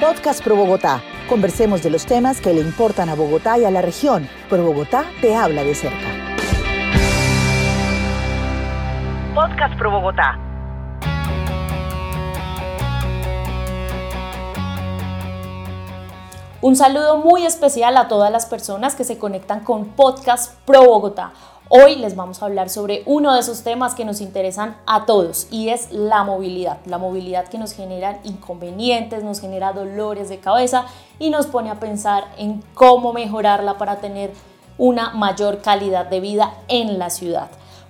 Podcast Pro Bogotá. Conversemos de los temas que le importan a Bogotá y a la región. Pro Bogotá te habla de cerca. Podcast Pro Bogotá. Un saludo muy especial a todas las personas que se conectan con Podcast Pro Bogotá. Hoy les vamos a hablar sobre uno de esos temas que nos interesan a todos y es la movilidad. La movilidad que nos genera inconvenientes, nos genera dolores de cabeza y nos pone a pensar en cómo mejorarla para tener una mayor calidad de vida en la ciudad.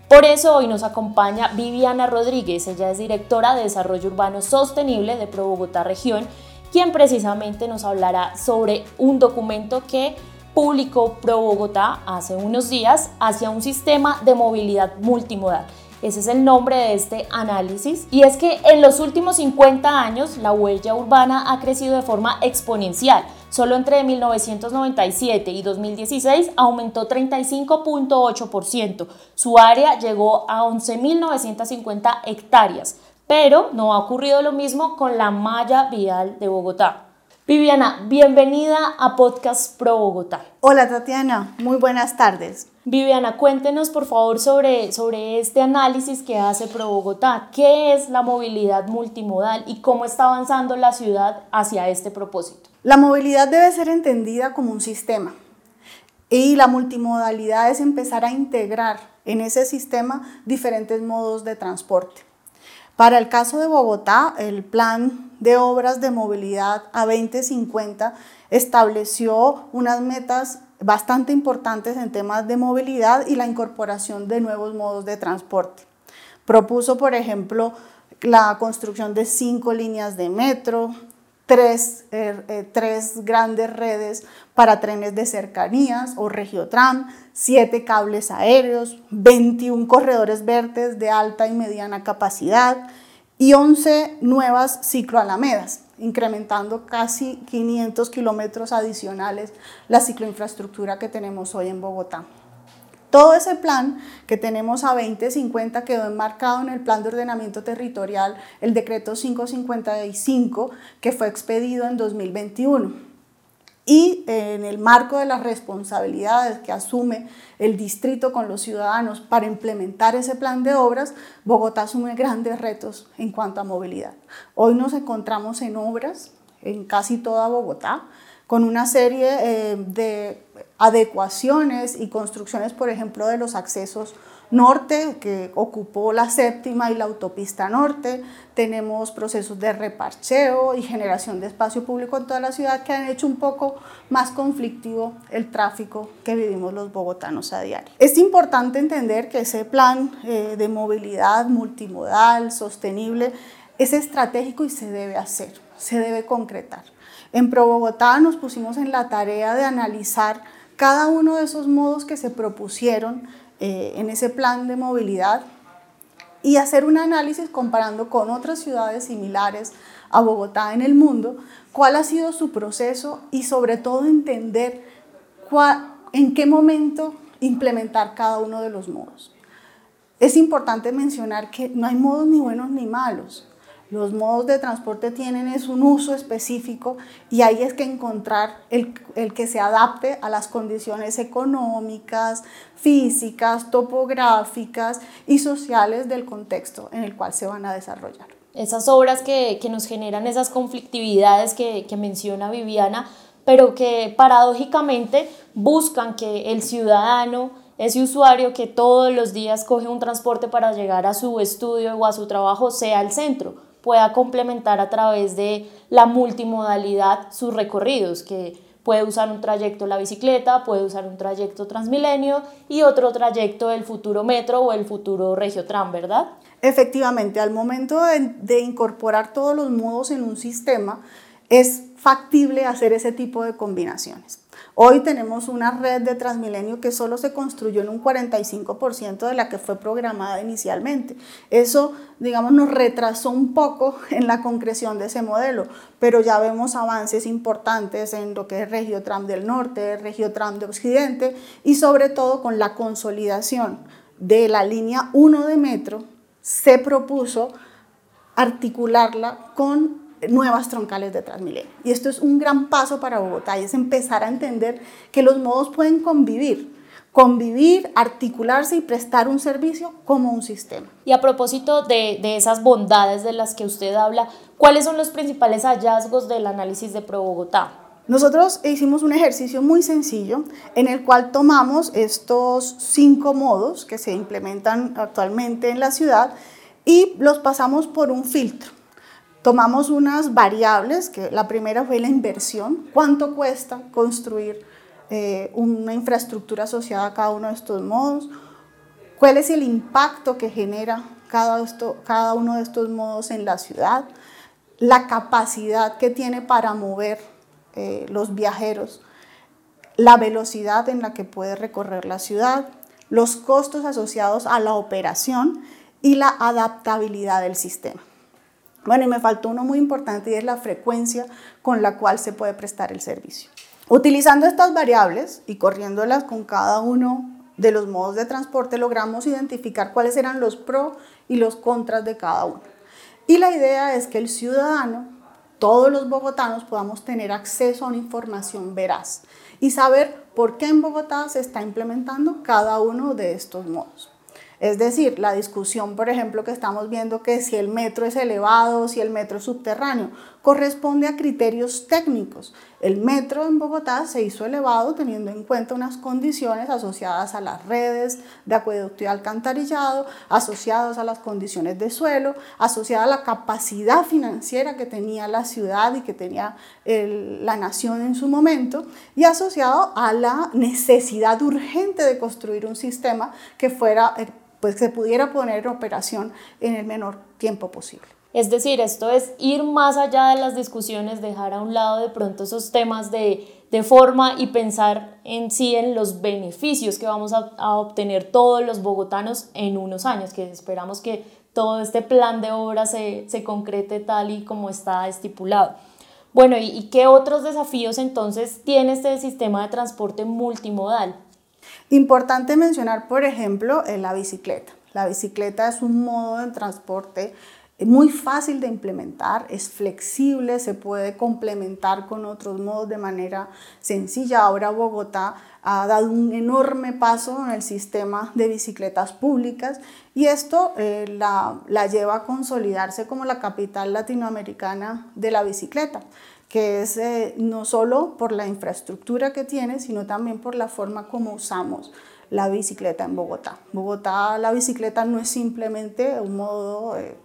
Por eso hoy nos acompaña Viviana Rodríguez, ella es directora de Desarrollo Urbano Sostenible de Pro Bogotá Región quien precisamente nos hablará sobre un documento que publicó Pro Bogotá hace unos días hacia un sistema de movilidad multimodal. Ese es el nombre de este análisis. Y es que en los últimos 50 años la huella urbana ha crecido de forma exponencial. Solo entre 1997 y 2016 aumentó 35.8%. Su área llegó a 11.950 hectáreas, pero no ha ocurrido lo mismo con la malla vial de Bogotá. Viviana, bienvenida a Podcast Pro Bogotá. Hola Tatiana, muy buenas tardes. Viviana, cuéntenos por favor sobre, sobre este análisis que hace Pro Bogotá. ¿Qué es la movilidad multimodal y cómo está avanzando la ciudad hacia este propósito? La movilidad debe ser entendida como un sistema y la multimodalidad es empezar a integrar en ese sistema diferentes modos de transporte. Para el caso de Bogotá, el plan de obras de movilidad a 2050 estableció unas metas bastante importantes en temas de movilidad y la incorporación de nuevos modos de transporte. Propuso, por ejemplo, la construcción de cinco líneas de metro, tres, er, eh, tres, grandes redes para trenes de cercanías o regiotram, siete cables aéreos, 21 corredores verdes de alta y mediana capacidad y 11 nuevas cicloalamedas, incrementando casi 500 kilómetros adicionales la cicloinfraestructura que tenemos hoy en Bogotá. Todo ese plan que tenemos a 2050 quedó enmarcado en el Plan de Ordenamiento Territorial, el decreto 555, que fue expedido en 2021. Y en el marco de las responsabilidades que asume el distrito con los ciudadanos para implementar ese plan de obras, Bogotá asume grandes retos en cuanto a movilidad. Hoy nos encontramos en obras en casi toda Bogotá, con una serie eh, de adecuaciones y construcciones, por ejemplo, de los accesos norte, que ocupó la séptima y la autopista norte. Tenemos procesos de reparcheo y generación de espacio público en toda la ciudad que han hecho un poco más conflictivo el tráfico que vivimos los bogotanos a diario. Es importante entender que ese plan eh, de movilidad multimodal, sostenible, es estratégico y se debe hacer, se debe concretar. En Pro Bogotá nos pusimos en la tarea de analizar cada uno de esos modos que se propusieron eh, en ese plan de movilidad y hacer un análisis comparando con otras ciudades similares a Bogotá en el mundo, cuál ha sido su proceso y sobre todo entender en qué momento implementar cada uno de los modos. Es importante mencionar que no hay modos ni buenos ni malos. Los modos de transporte tienen es un uso específico y ahí es que encontrar el, que se adapte a las condiciones económicas, físicas, topográficas y sociales del contexto en el cual se van a desarrollar. Esas obras que, nos generan esas conflictividades que, que menciona Viviana, pero que paradójicamente buscan que el ciudadano, ese usuario que todos los días coge un transporte para llegar a su estudio o a su trabajo sea el centro pueda complementar a través de la multimodalidad sus recorridos, que puede usar un trayecto la bicicleta, puede usar un trayecto Transmilenio y otro trayecto del futuro metro o el futuro Regiotram, ¿verdad? Efectivamente, al momento de, de incorporar todos los modos en un sistema, es factible hacer ese tipo de combinaciones. Hoy tenemos una red de Transmilenio que solo se construyó en un 45% de la que fue programada inicialmente. Eso, digamos, nos retrasó un poco en la concreción de ese modelo, pero ya vemos avances importantes en lo que es Regiotram del Norte, Regiotram de Occidente y sobre todo con la consolidación de la línea 1 de metro, se propuso articularla con nuevas troncales de Transmilenio. Y esto es un gran paso para Bogotá y es empezar a entender que los modos pueden convivir, convivir, articularse y prestar un servicio como un sistema. Y a propósito de, de, esas bondades de las que usted habla, ¿cuáles son los principales hallazgos del análisis de Pro Bogotá? Nosotros hicimos un ejercicio muy sencillo en el cual tomamos estos cinco modos que se implementan actualmente en la ciudad y los pasamos por un filtro. Tomamos unas variables, que la primera fue la inversión, cuánto cuesta construir eh, una infraestructura asociada a cada uno de estos modos, cuál es el impacto que genera cada, uno de estos modos en la ciudad, la capacidad que tiene para mover eh, los viajeros, la velocidad en la que puede recorrer la ciudad, los costos asociados a la operación y la adaptabilidad del sistema. Bueno, y me faltó uno muy importante y es la frecuencia con la cual se puede prestar el servicio. Utilizando estas variables y corriéndolas con cada uno de los modos de transporte, logramos identificar cuáles eran los pros y los contras de cada uno. Y la idea es que el ciudadano todos los bogotanos podamos tener acceso a una información veraz y saber por qué en Bogotá se está implementando cada uno de estos modos. Es decir, la discusión, por ejemplo, que estamos viendo que si el metro es elevado, si el metro es subterráneo, corresponde a criterios técnicos. El metro en Bogotá se hizo elevado teniendo en cuenta unas condiciones asociadas a las redes de acueducto y alcantarillado, asociadas a las condiciones de suelo, asociadas a la capacidad financiera que tenía la ciudad y que tenía la nación en su momento, y asociado a la necesidad urgente de construir un sistema que fuera eh, pues pudiera poner en operación en el menor tiempo posible. Es decir, esto es ir más allá de las discusiones, dejar a un lado de pronto esos temas de, de forma y pensar en sí en los beneficios que vamos a, a, obtener todos los bogotanos en unos años, que esperamos que todo este plan de obra se, se concrete tal y como está estipulado. Bueno, ¿y, ¿y qué otros desafíos entonces tiene este sistema de transporte multimodal? Importante mencionar, por ejemplo, la bicicleta. La bicicleta es un modo de transporte muy fácil de implementar, es flexible, se puede complementar con otros modos de manera sencilla. Ahora Bogotá ha dado un enorme paso en el sistema de bicicletas públicas y esto eh, la, la lleva a consolidarse como la capital latinoamericana de la bicicleta que es eh, no solo por la infraestructura que tiene, sino también por la forma como usamos la bicicleta en Bogotá. Bogotá la bicicleta no es simplemente un modo eh,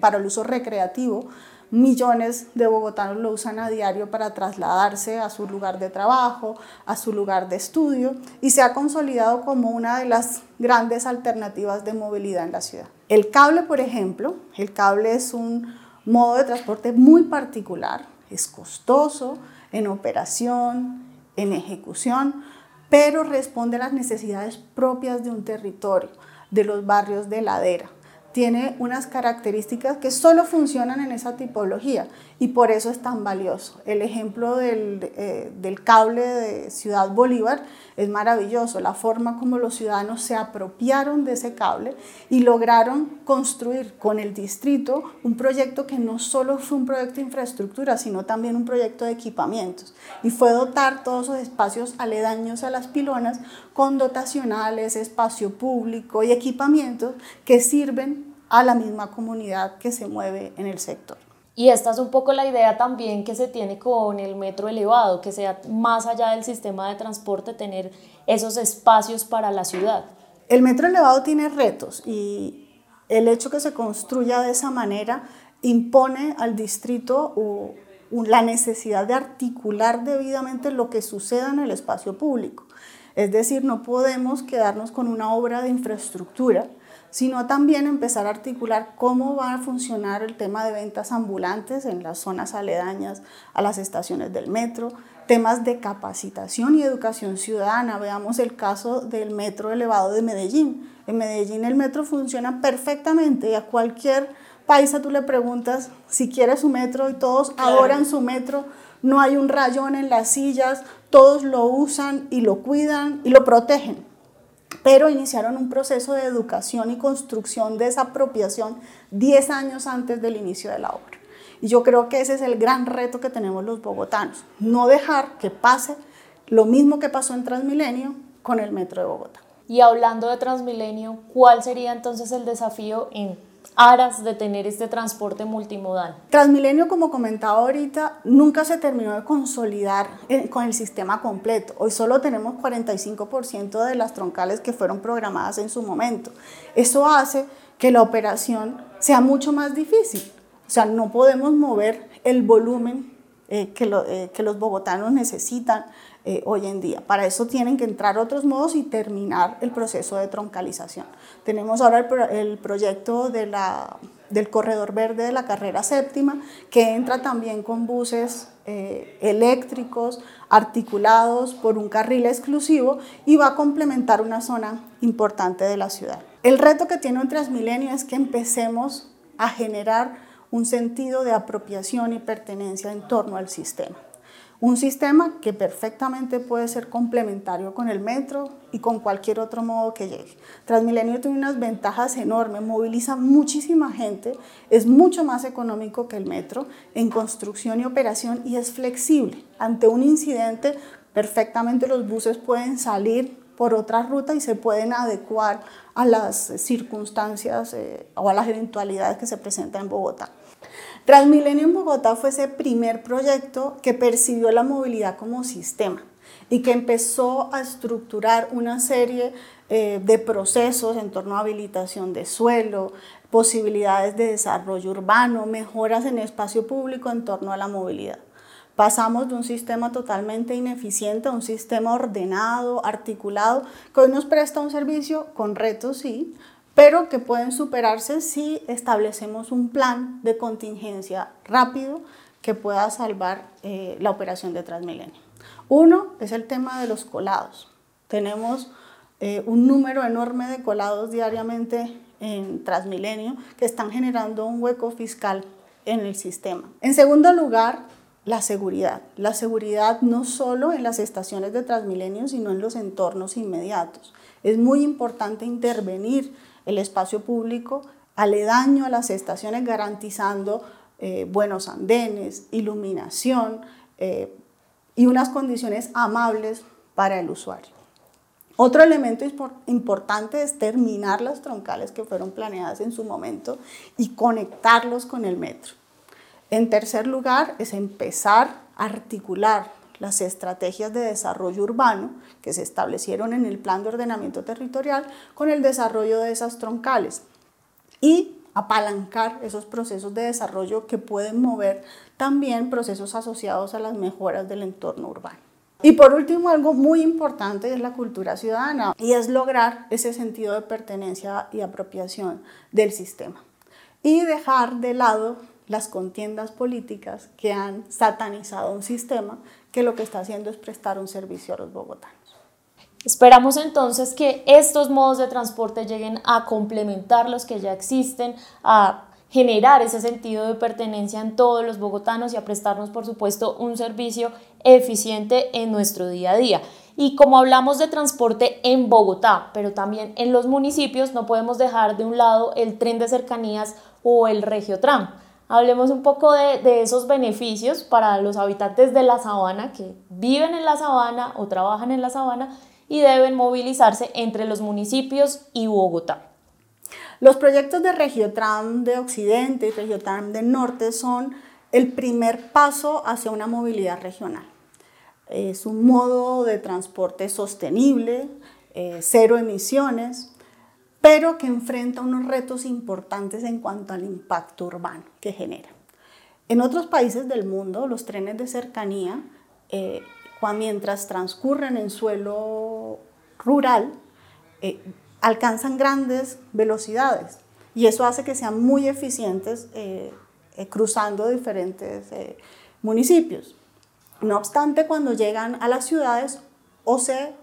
para el uso recreativo, millones de bogotanos lo usan a diario para trasladarse a su lugar de trabajo, a su lugar de estudio y se ha consolidado como una de las grandes alternativas de movilidad en la ciudad. El cable, por ejemplo, el cable es un modo de transporte muy particular es costoso en operación, en ejecución, pero responde a las necesidades propias de un territorio, de los barrios de ladera tiene unas características que solo funcionan en esa tipología y por eso es tan valioso. El ejemplo del, eh, del, cable de Ciudad Bolívar es maravilloso, la forma como los ciudadanos se apropiaron de ese cable y lograron construir con el distrito un proyecto que no solo fue un proyecto de infraestructura, sino también un proyecto de equipamientos y fue dotar todos esos espacios aledaños a las pilonas con dotacionales, espacio público y equipamientos que sirven a la misma comunidad que se mueve en el sector. Y esta es un poco la idea también que se tiene con el metro elevado, que sea más allá del sistema de transporte, tener esos espacios para la ciudad. El metro elevado tiene retos y el hecho que se construya de esa manera impone al distrito la necesidad de articular debidamente lo que suceda en el espacio público. Es decir, no podemos quedarnos con una obra de infraestructura sino también empezar a articular cómo va a funcionar el tema de ventas ambulantes en las zonas aledañas a las estaciones del metro, temas de capacitación y educación ciudadana. Veamos el caso del metro elevado de Medellín. En Medellín el metro funciona perfectamente y a cualquier paisa tú le preguntas si quiere su metro y todos adoran su metro. No hay un rayón en las sillas, todos lo usan y lo cuidan y lo protegen pero iniciaron un proceso de educación y construcción de esa apropiación 10 años antes del inicio de la obra. Y yo creo que ese es el gran reto que tenemos los bogotanos, no dejar que pase lo mismo que pasó en Transmilenio con el Metro de Bogotá. Y hablando de Transmilenio, ¿cuál sería entonces el desafío en aras de tener este transporte multimodal? Transmilenio, como comentaba ahorita, nunca se terminó de consolidar con el sistema completo. Hoy solo tenemos 45% de las troncales que fueron programadas en su momento. Eso hace que la operación sea mucho más difícil. O sea, no podemos mover el volumen eh, que, eh, que los bogotanos necesitan eh, hoy en día. Para eso tienen que entrar otros modos y terminar el proceso de troncalización. Tenemos ahora el, proyecto del corredor verde de la carrera séptima, que entra también con buses eléctricos articulados por un carril exclusivo y va a complementar una zona importante de la ciudad. El reto que tiene un Transmilenio es que empecemos a generar un sentido de apropiación y pertenencia en torno al sistema. Un sistema que perfectamente puede ser complementario con el metro y con cualquier otro modo que llegue. Transmilenio tiene unas ventajas enormes, moviliza muchísima gente, es mucho más económico que el metro en construcción y operación y es flexible. Ante un incidente, perfectamente los buses pueden salir por otra ruta y se pueden adecuar a las circunstancias eh, o a las eventualidades que se presentan en Bogotá. Transmilenio en Bogotá fue ese primer proyecto que percibió la movilidad como sistema y que empezó a estructurar una serie eh, de procesos en torno a habilitación de suelo, posibilidades de desarrollo urbano, mejoras en espacio público en torno a la movilidad. Pasamos de un sistema totalmente ineficiente a un sistema ordenado, articulado, que hoy nos presta un servicio con retos, sí, pero que pueden superarse si establecemos un plan de contingencia rápido que pueda salvar eh, la operación de Transmilenio. Uno es el tema de los colados. Tenemos eh, un número enorme de colados diariamente en Transmilenio que están generando un hueco fiscal en el sistema. En segundo lugar, la seguridad. La seguridad no solo en las estaciones de Transmilenio, sino en los entornos inmediatos. Es muy importante intervenir el espacio público aledaño a las estaciones, garantizando eh, buenos andenes, iluminación eh, y unas condiciones amables para el usuario. Otro elemento importante es terminar las troncales que fueron planeadas en su momento y conectarlos con el metro. En tercer lugar, es empezar a articular las estrategias de desarrollo urbano que se establecieron en el plan de ordenamiento territorial con el desarrollo de esas troncales y apalancar esos procesos de desarrollo que pueden mover también procesos asociados a las mejoras del entorno urbano. Y por último, algo muy importante es la cultura ciudadana y es lograr ese sentido de pertenencia y apropiación del sistema y dejar de lado las contiendas políticas que han satanizado un sistema que lo que está haciendo es prestar un servicio a los bogotanos. Esperamos entonces que estos modos de transporte lleguen a complementar los que ya existen, a generar ese sentido de pertenencia en todos los bogotanos y a prestarnos, por supuesto, un servicio eficiente en nuestro día a día. Y como hablamos de transporte en Bogotá, pero también en los municipios, no podemos dejar de un lado el tren de cercanías o el Regiotram Hablemos un poco de, esos beneficios para los habitantes de la sabana que viven en la sabana o trabajan en la sabana y deben movilizarse entre los municipios y Bogotá. Los proyectos de Regiotram de Occidente y Regiotram de Norte son el primer paso hacia una movilidad regional. Es un modo de transporte sostenible, eh, cero emisiones, pero que enfrenta unos retos importantes en cuanto al impacto urbano que genera. En otros países del mundo, los trenes de cercanía, eh, mientras transcurren en suelo rural, eh, alcanzan grandes velocidades y eso hace que sean muy eficientes eh, cruzando diferentes municipios. No obstante, cuando llegan a las ciudades o se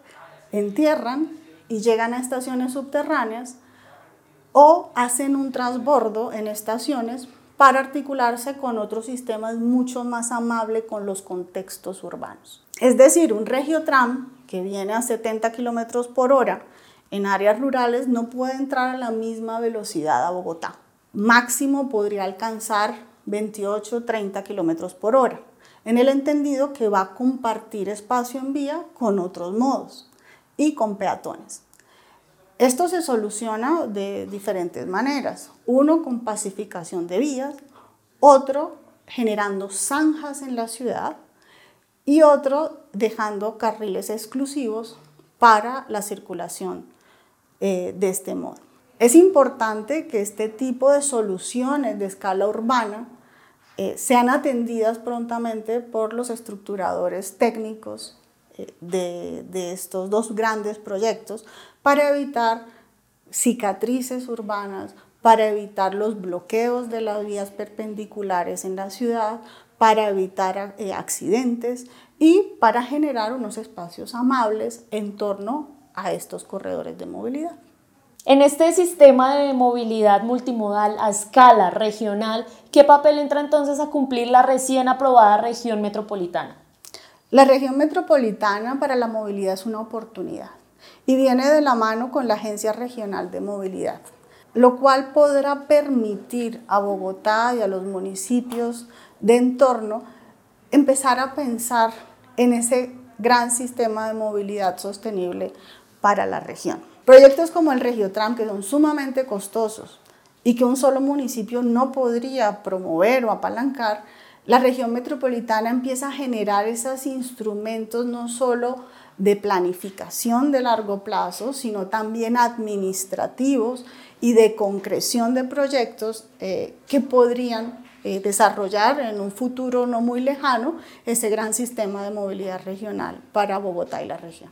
entierran y llegan a estaciones subterráneas o hacen un transbordo en estaciones para articularse con otros sistemas mucho más amables con los contextos urbanos. Es decir, un regiotram que viene a 70 kilómetros por hora en áreas rurales no puede entrar a la misma velocidad a Bogotá. Máximo podría alcanzar 28 30 kilómetros por hora, en el entendido que va a compartir espacio en vía con otros modos y con peatones. Esto se soluciona de diferentes maneras. Uno con pacificación de vías, otro generando zanjas en la ciudad y otro dejando carriles exclusivos para la circulación eh, de este modo. Es importante que este tipo de soluciones de escala urbana eh, sean atendidas prontamente por los estructuradores técnicos eh, de, estos dos grandes proyectos para evitar cicatrices urbanas, para evitar los bloqueos de las vías perpendiculares en la ciudad, para evitar eh, accidentes y para generar unos espacios amables en torno a estos corredores de movilidad. En este sistema de movilidad multimodal a escala regional, ¿qué papel entra entonces a cumplir la recién aprobada región metropolitana? La región metropolitana para la movilidad es una oportunidad y viene de la mano con la Agencia Regional de Movilidad, lo cual podrá permitir a Bogotá y a los municipios de entorno empezar a pensar en ese gran sistema de movilidad sostenible para la región. Proyectos como el Regiotram, que son sumamente costosos y que un solo municipio no podría promover o apalancar, la región metropolitana empieza a generar esos instrumentos no solo de planificación de largo plazo, sino también administrativos y de concreción de proyectos eh, que podrían eh, desarrollar en un futuro no muy lejano ese gran sistema de movilidad regional para Bogotá y la región.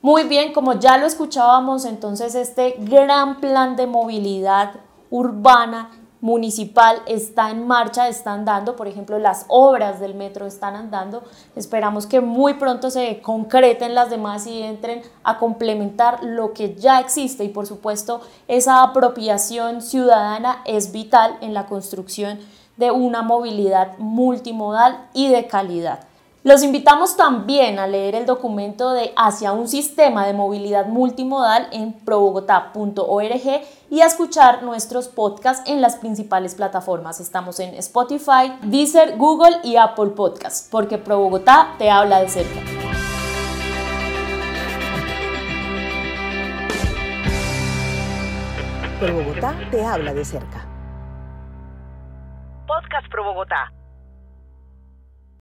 Muy bien, como ya lo escuchábamos, entonces este gran plan de movilidad urbana municipal está en marcha, está andando, por ejemplo, las obras del metro están andando. Esperamos que muy pronto se concreten las demás y entren a complementar lo que ya existe y por supuesto esa apropiación ciudadana es vital en la construcción de una movilidad multimodal y de calidad. Los invitamos también a leer el documento de Hacia un sistema de movilidad multimodal en probogotá.org y a escuchar nuestros podcasts en las principales plataformas. Estamos en Spotify, Deezer, Google y Apple Podcasts, porque ProBogotá te habla de cerca. ProBogotá te habla de cerca. Podcast Pro Bogotá